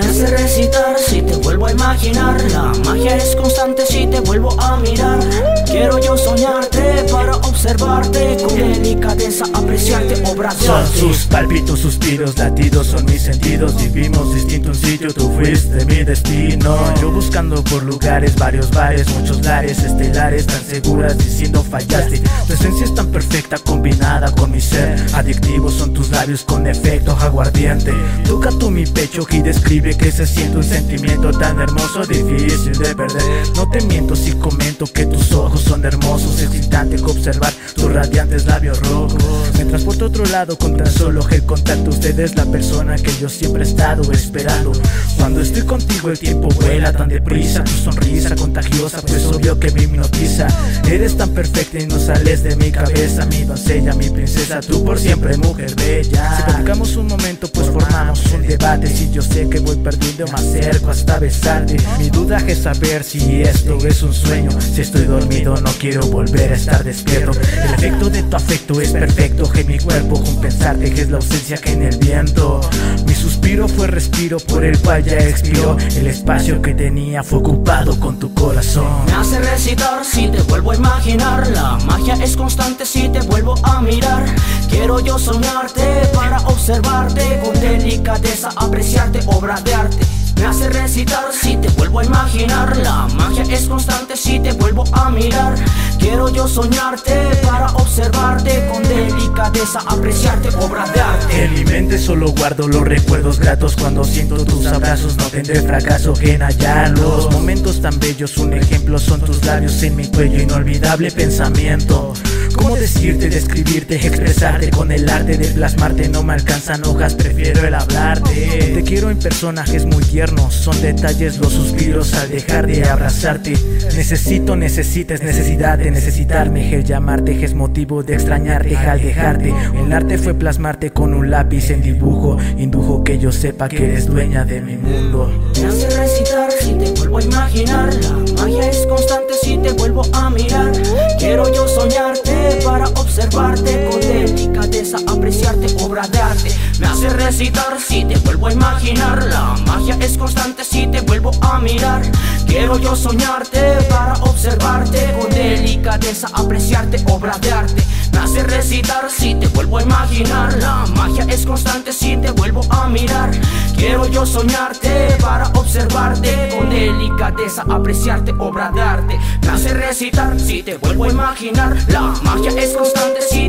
recitar si te vuelvo a imaginar. La magia es constante si te vuelvo a mirar. Quiero yo soñarte observarte con delicadeza, apreciarte, obra de Son sus palpitos, suspiros, latidos, son mis sentidos. Vivimos distinto un sitio, tú fuiste mi destino. Yo buscando por lugares, varios bares, muchos lares estelares, tan seguras diciendo fallaste. Tu esencia es tan perfecta, combinada con mi ser. Adictivos son tus labios con efecto aguardiente. Toca tú mi pecho y describe que se siente un sentimiento tan hermoso, difícil de perder. No te miento si comento que tus ojos son hermosos, excitante observar tus radiantes labios rojos. Me transporto a otro lado con tan solo el contacto. Usted es la persona que yo siempre he estado esperando. Cuando estoy contigo el tiempo vuela tan deprisa. Tu sonrisa contagiosa, pues obvio que me hipnotiza. Eres tan perfecta y no sales de mi cabeza. Mi doncella, mi princesa, tú por siempre mujer bella. Si platicamos un momento, pues formamos un debate. Si yo sé que voy perdiendo, me acerco hasta besarte. Mi duda es saber si esto es un sueño. Si estoy dormido, no quiero volver a estar despierto. El efecto de tu afecto es perfecto. Que mi cuerpo con pensarte es la ausencia que en el viento. Mi suspiro fue respiro por el cual ya expiró. El espacio que tenía fue ocupado con tu corazón. Me hace recitar si te vuelvo a imaginar. La magia es constante si te vuelvo a mirar. Quiero yo soñarte para observarte con delicadeza, apreciarte, obra de arte. Me hace recitar si te vuelvo a imaginar. La magia es constante si te vuelvo a mirar. Quiero yo soñarte para observarte con delicadeza, apreciarte, obra de arte. En mi mente solo guardo los recuerdos gratos Cuando siento tus abrazos no tendré fracaso en hallarlos. Momentos tan bellos, un ejemplo son tus labios en mi cuello Inolvidable pensamiento ¿Cómo decirte, describirte, expresarte con el arte de plasmarte? No me alcanzan hojas, prefiero el hablarte Te quiero en personajes muy tiernos Son detalles los suspiros al dejar de abrazarte Necesito, necesites, necesidad de necesitarme El llamarte es motivo de extrañarte al dejarte El arte fue plasmarte con un lápiz en dibujo Indujo que yo sepa que eres dueña de mi mundo Me hace recitar si te vuelvo a imaginar. De arte. Me hace recitar si te vuelvo a imaginar. La magia es constante si te vuelvo a mirar. Quiero yo soñarte para observarte con delicadeza, apreciarte, obra de arte. Me hace recitar si te vuelvo a imaginar. La magia es constante si te vuelvo a mirar. Quiero yo soñarte para observarte con delicadeza, apreciarte, obra de arte. Me hace recitar si te vuelvo a imaginar. La magia es constante si